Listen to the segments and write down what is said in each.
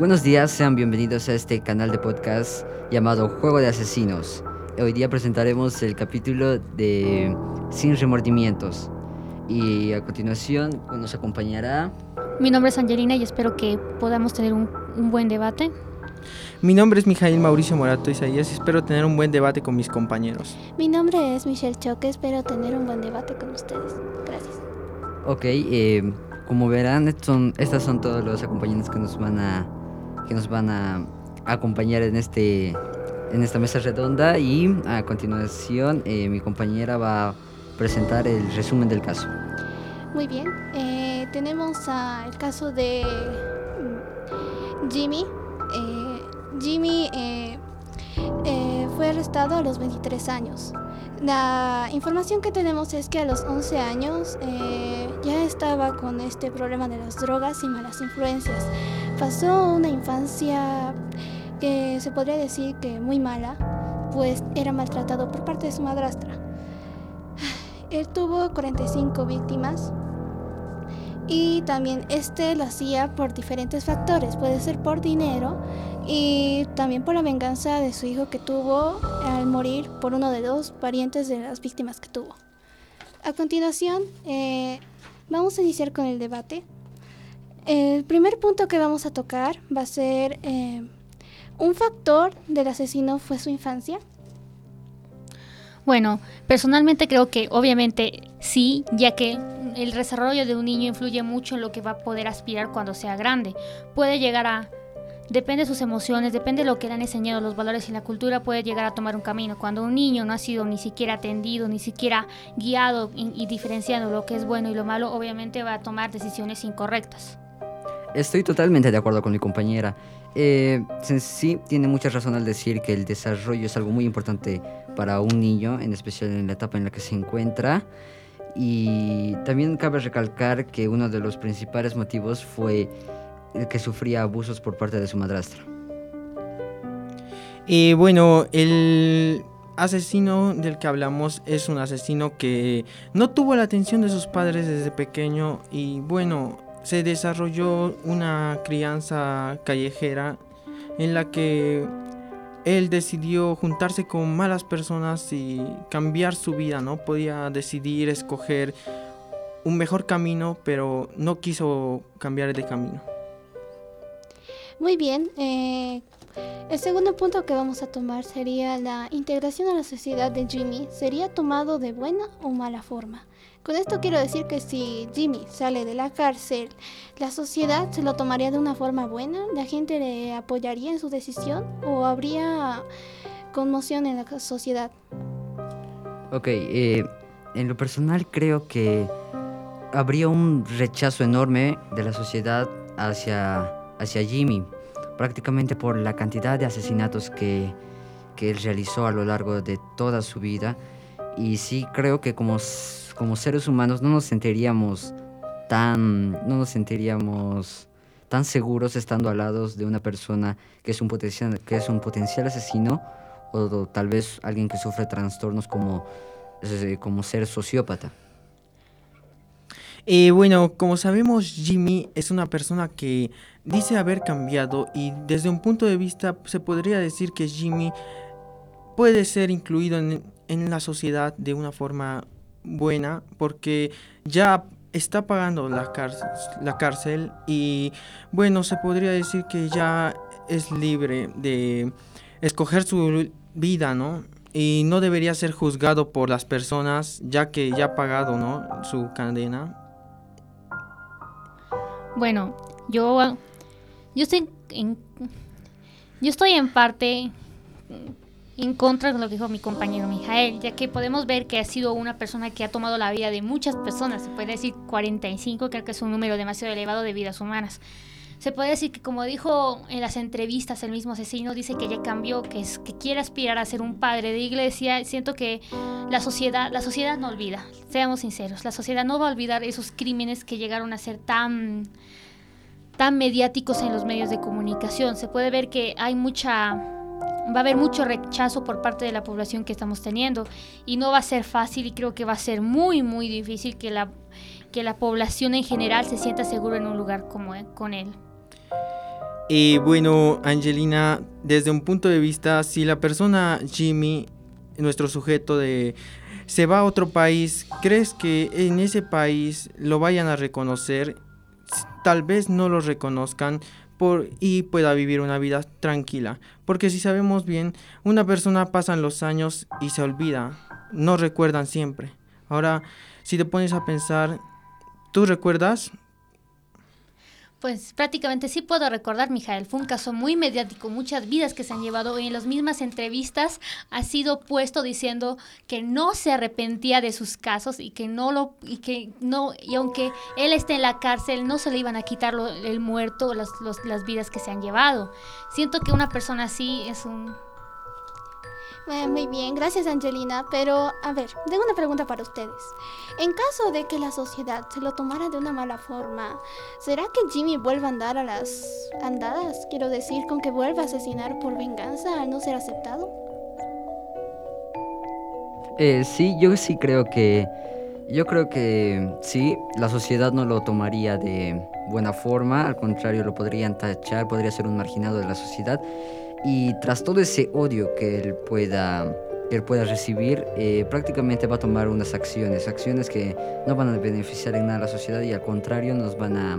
Buenos días, sean bienvenidos a este canal de podcast llamado Juego de Asesinos. Hoy día presentaremos el capítulo de Sin Remordimientos. Y a continuación nos acompañará... Mi nombre es Angelina y espero que podamos tener un, un buen debate. Mi nombre es Mijail Mauricio Morato Isaías y espero tener un buen debate con mis compañeros. Mi nombre es Michelle Choque, espero tener un buen debate con ustedes. Gracias. Ok, eh, como verán, son, estas son todos los acompañantes que nos van a, que nos van a acompañar en, este, en esta mesa redonda y a continuación eh, mi compañera va a presentar el resumen del caso. Muy bien, eh, tenemos el caso de mm, Jimmy. Eh, Jimmy eh, fue arrestado a los 23 años. La información que tenemos es que a los 11 años eh, ya estaba con este problema de las drogas y malas influencias. Pasó una infancia que se podría decir que muy mala, pues era maltratado por parte de su madrastra. Él tuvo 45 víctimas y también este lo hacía por diferentes factores, puede ser por dinero y también por la venganza de su hijo que tuvo al morir por uno de dos parientes de las víctimas que tuvo. A continuación, eh, vamos a iniciar con el debate. El primer punto que vamos a tocar va a ser eh, un factor del asesino fue su infancia. Bueno, personalmente creo que obviamente sí, ya que el desarrollo de un niño influye mucho en lo que va a poder aspirar cuando sea grande. Puede llegar a, depende de sus emociones, depende de lo que le han enseñado los valores y la cultura, puede llegar a tomar un camino. Cuando un niño no ha sido ni siquiera atendido, ni siquiera guiado y, y diferenciando lo que es bueno y lo malo, obviamente va a tomar decisiones incorrectas. Estoy totalmente de acuerdo con mi compañera. Eh, sí, tiene mucha razón al decir que el desarrollo es algo muy importante para un niño, en especial en la etapa en la que se encuentra. Y también cabe recalcar que uno de los principales motivos fue el que sufría abusos por parte de su madrastra. Y bueno, el asesino del que hablamos es un asesino que no tuvo la atención de sus padres desde pequeño y bueno, se desarrolló una crianza callejera en la que él decidió juntarse con malas personas y cambiar su vida, ¿no? Podía decidir escoger un mejor camino, pero no quiso cambiar de camino. Muy bien. eh, el segundo punto que vamos a tomar sería la integración a la sociedad de Jimmy. ¿Sería tomado de buena o mala forma? Con esto quiero decir que si Jimmy sale de la cárcel, la sociedad se lo tomaría de una forma buena, la gente le apoyaría en su decisión o habría conmoción en la sociedad. Ok, eh, en lo personal creo que habría un rechazo enorme de la sociedad hacia, hacia Jimmy, prácticamente por la cantidad de asesinatos que, que él realizó a lo largo de toda su vida. Y sí creo que como, como seres humanos no nos sentiríamos tan, no nos sentiríamos tan seguros estando al lado de una persona que es un potencial, que es un potencial asesino o, tal vez alguien que sufre trastornos como eh, como ser sociópata. Eh, bueno, como sabemos, Jimmy es una persona que dice haber cambiado y desde un punto de vista se podría decir que Jimmy puede ser incluido en, en la sociedad de una forma buena porque ya está pagando la cárcel, la cárcel y bueno, se podría decir que ya es libre de escoger su vida, ¿no? Y no debería ser juzgado por las personas ya que ya ha pagado, ¿no? Su cadena. Bueno, yo, yo estoy en, yo estoy en parte en contra de lo que dijo mi compañero Mijael, ya que podemos ver que ha sido una persona que ha tomado la vida de muchas personas, se puede decir 45, creo que es un número demasiado elevado de vidas humanas. Se puede decir que como dijo en las entrevistas el mismo asesino, dice que ya cambió, que, es, que quiere aspirar a ser un padre de iglesia. Siento que la sociedad, la sociedad no olvida, seamos sinceros, la sociedad no va a olvidar esos crímenes que llegaron a ser tan, tan mediáticos en los medios de comunicación. Se puede ver que hay mucha va a haber mucho rechazo por parte de la población que estamos teniendo y no va a ser fácil y creo que va a ser muy muy difícil que la que la población en general se sienta seguro en un lugar como e- con él. Y bueno, Angelina, desde un punto de vista, si la persona Jimmy, nuestro sujeto de se va a otro país, ¿crees que en ese país lo vayan a reconocer? Tal vez no lo reconozcan por, y pueda vivir una vida tranquila. Porque si sabemos bien, una persona pasan los años y se olvida, no recuerdan siempre. Ahora, si te pones a pensar, ¿tú recuerdas? Pues prácticamente sí puedo recordar, Mijael. Fue un caso muy mediático, muchas vidas que se han llevado y en las mismas entrevistas ha sido puesto diciendo que no se arrepentía de sus casos y que no lo y que no y aunque él esté en la cárcel no se le iban a quitar lo, el muerto las, los, las vidas que se han llevado. Siento que una persona así es un eh, muy bien, gracias Angelina. Pero, a ver, tengo una pregunta para ustedes. En caso de que la sociedad se lo tomara de una mala forma, ¿será que Jimmy vuelva a andar a las andadas? Quiero decir, con que vuelva a asesinar por venganza al no ser aceptado. Eh, sí, yo sí creo que... Yo creo que sí, la sociedad no lo tomaría de buena forma, al contrario lo podrían tachar, podría ser un marginado de la sociedad. Y tras todo ese odio que él pueda, que él pueda recibir, eh, prácticamente va a tomar unas acciones, acciones que no van a beneficiar en nada a la sociedad y al contrario nos van a,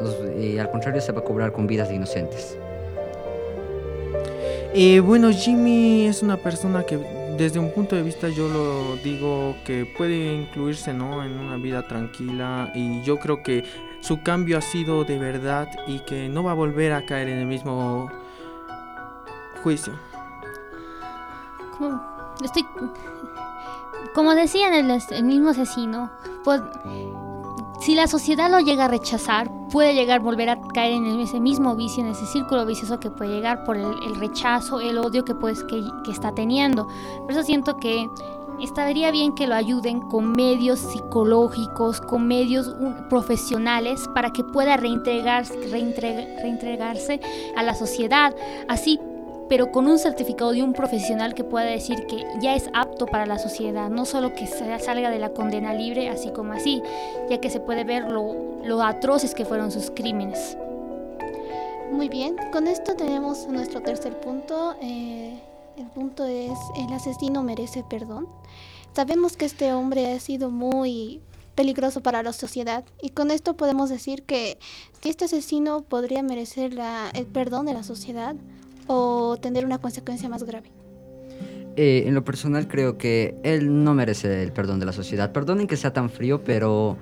nos, eh, al contrario se va a cobrar con vidas de inocentes. Eh, bueno, Jimmy es una persona que desde un punto de vista yo lo digo que puede incluirse ¿no? en una vida tranquila y yo creo que su cambio ha sido de verdad y que no va a volver a caer en el mismo juicio. Como, estoy, como decían el, el mismo asesino, pues, si la sociedad lo llega a rechazar, puede llegar a volver a caer en ese mismo vicio, en ese círculo vicioso que puede llegar por el, el rechazo, el odio que, pues, que, que, está teniendo. Por eso siento que estaría bien que lo ayuden con medios psicológicos, con medios profesionales, para que pueda reintegrarse, reintegrarse a la sociedad. Así pero con un certificado de un profesional que pueda decir que ya es apto para la sociedad, no solo que salga de la condena libre así como así, ya que se puede ver lo, atroces que fueron sus crímenes. Muy bien, con esto tenemos nuestro tercer punto. Eh, el punto es, el asesino merece perdón. Sabemos que este hombre ha sido muy peligroso para la sociedad y con esto podemos decir que este asesino podría merecer la, el perdón de la sociedad o tener una consecuencia más grave? Eh, en lo personal creo que él no merece el perdón de la sociedad. Perdonen que sea tan frío, pero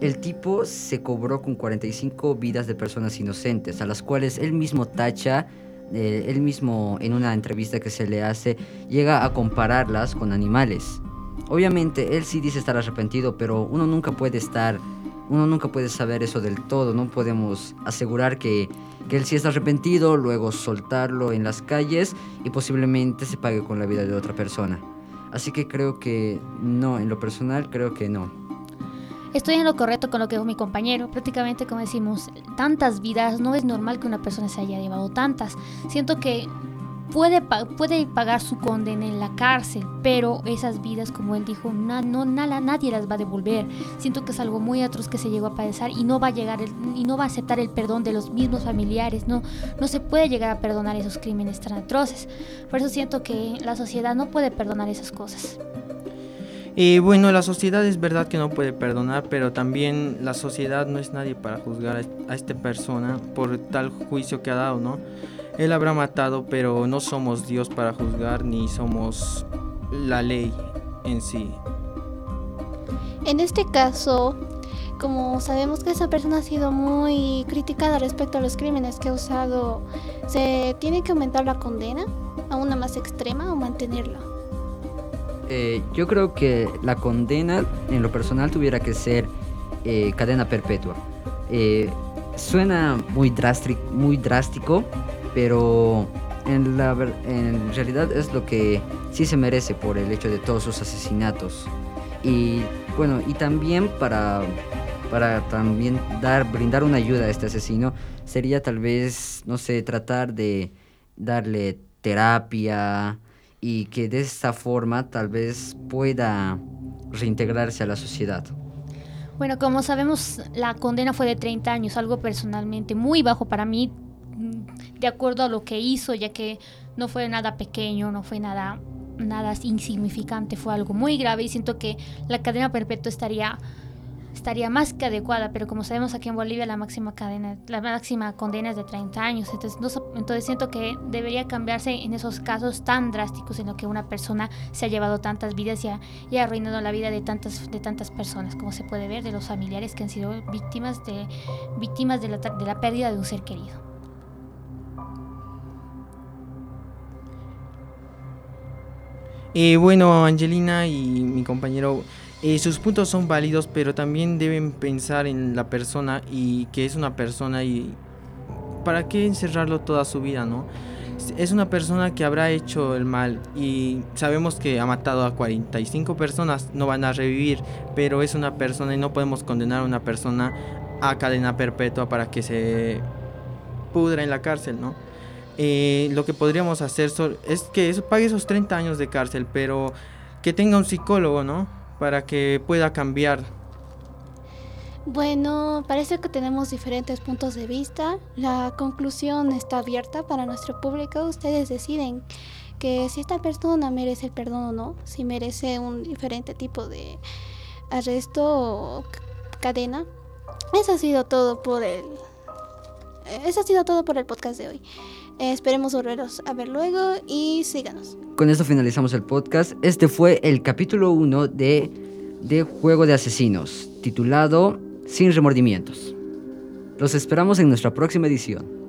el tipo se cobró con 45 vidas de personas inocentes, a las cuales él mismo tacha, eh, él mismo en una entrevista que se le hace, llega a compararlas con animales. Obviamente él sí dice estar arrepentido, pero uno nunca puede estar uno nunca puede saber eso del todo, no podemos asegurar que, que él sí está arrepentido, luego soltarlo en las calles y posiblemente se pague con la vida de otra persona. Así que creo que no, en lo personal creo que no. Estoy en lo correcto con lo que dijo mi compañero. Prácticamente, como decimos, tantas vidas, no es normal que una persona se haya llevado tantas. Siento que puede, puede pagar su condena en la cárcel, pero esas vidas, como él dijo, no, nada, nadie las va a devolver. Siento que es algo muy atroz que se llegó a padecer y no va a llegar y no va a aceptar el perdón de los mismos familiares. No, no se puede llegar a perdonar esos crímenes tan atroces. Por eso siento que la sociedad no puede perdonar esas cosas. Y bueno, la sociedad es verdad que no puede perdonar, pero también la sociedad no es nadie para juzgar a esta persona por tal juicio que ha dado, ¿no? Él habrá matado, pero no somos Dios para juzgar ni somos la ley en sí. En este caso, como sabemos que esa persona ha sido muy criticada respecto a los crímenes que ha usado, ¿se tiene que aumentar la condena a una más extrema o mantenerla? Eh, yo creo que la condena en lo personal tuviera que ser eh, cadena perpetua. Eh, suena muy, drástico, muy drástico, pero en, la, en realidad es lo que sí se merece por el hecho de todos sus asesinatos. Y bueno, y también para, para también dar, brindar una ayuda a este asesino sería tal vez, no sé, tratar de darle terapia y que de esta forma tal vez pueda reintegrarse a la sociedad. Bueno, como sabemos, la condena fue de 30 años, algo personalmente muy bajo para mí de acuerdo a lo que hizo, ya que no fue nada pequeño, no fue nada nada insignificante, fue algo muy grave y siento que la cadena perpetua estaría estaría más que adecuada, pero como sabemos aquí en Bolivia la máxima cadena, la máxima condena es de 30 años, entonces, entonces siento que debería cambiarse en esos casos tan drásticos en los que una persona se ha llevado tantas vidas y ha, y ha arruinado la vida de tantas, de tantas personas, como se puede ver de los familiares que han sido víctimas de, víctimas de la, de la pérdida de un ser querido. Eh, bueno, Angelina y mi compañero eh, sus puntos son válidos, pero también deben pensar en la persona y que es una persona y para qué encerrarlo toda su vida, ¿no? Es una persona que habrá hecho el mal y sabemos que ha matado a 45 personas, no van a revivir, pero es una persona y no podemos condenar a una persona a cadena perpetua para que se pudra en la cárcel, ¿no? Eh, lo que podríamos hacer es que pague esos 30 años de cárcel, pero que tenga un psicólogo, ¿no? para que pueda cambiar? Bueno, parece que tenemos diferentes puntos de vista. La conclusión está abierta para nuestro público. Ustedes deciden que si esta persona merece el perdón o no, si merece un diferente tipo de arresto o cadena. Eso ha sido todo por el eso ha sido todo por el podcast de hoy. Esperemos volveros a ver luego y síganos. Con esto finalizamos el podcast. Este fue el capítulo 1 de, de Juego de Asesinos, titulado Sin remordimientos. Los esperamos en nuestra próxima edición.